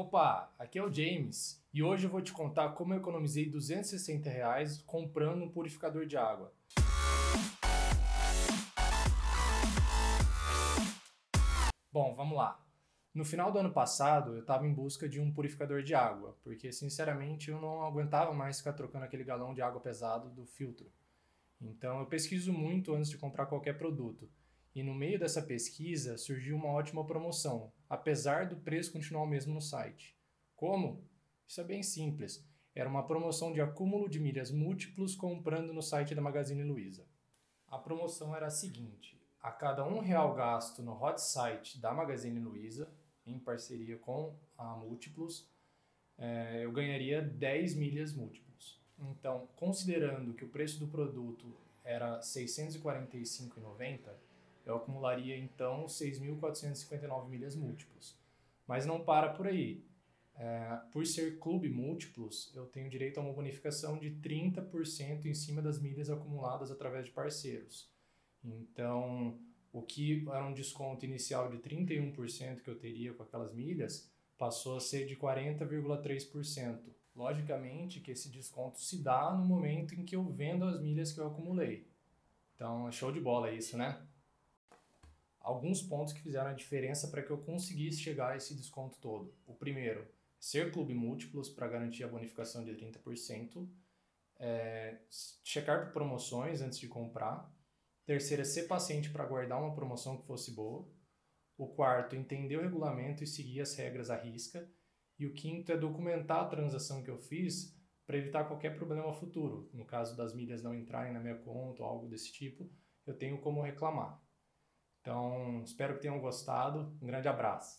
Opa, aqui é o James e hoje eu vou te contar como eu economizei 260 reais comprando um purificador de água. Bom, vamos lá. No final do ano passado, eu estava em busca de um purificador de água, porque sinceramente eu não aguentava mais ficar trocando aquele galão de água pesado do filtro. Então eu pesquiso muito antes de comprar qualquer produto. E no meio dessa pesquisa surgiu uma ótima promoção, apesar do preço continuar o mesmo no site. Como? Isso é bem simples. Era uma promoção de acúmulo de milhas múltiplos comprando no site da Magazine Luiza. A promoção era a seguinte: a cada um real gasto no hot site da Magazine Luiza, em parceria com a Múltiplos, é, eu ganharia 10 milhas múltiplos. Então, considerando que o preço do produto era R$ 645,90, eu acumularia então 6.459 milhas múltiplos. Mas não para por aí. É, por ser clube múltiplos, eu tenho direito a uma bonificação de 30% em cima das milhas acumuladas através de parceiros. Então, o que era um desconto inicial de 31% que eu teria com aquelas milhas, passou a ser de 40,3%. Logicamente que esse desconto se dá no momento em que eu vendo as milhas que eu acumulei. Então, é show de bola isso, né? Alguns pontos que fizeram a diferença para que eu conseguisse chegar a esse desconto todo. O primeiro, ser clube múltiplos para garantir a bonificação de 30%. É, checar promoções antes de comprar. Terceiro, é ser paciente para guardar uma promoção que fosse boa. O quarto, entender o regulamento e seguir as regras à risca. E o quinto é documentar a transação que eu fiz para evitar qualquer problema futuro. No caso das milhas não entrarem na minha conta ou algo desse tipo, eu tenho como reclamar. Então, espero que tenham gostado. Um grande abraço.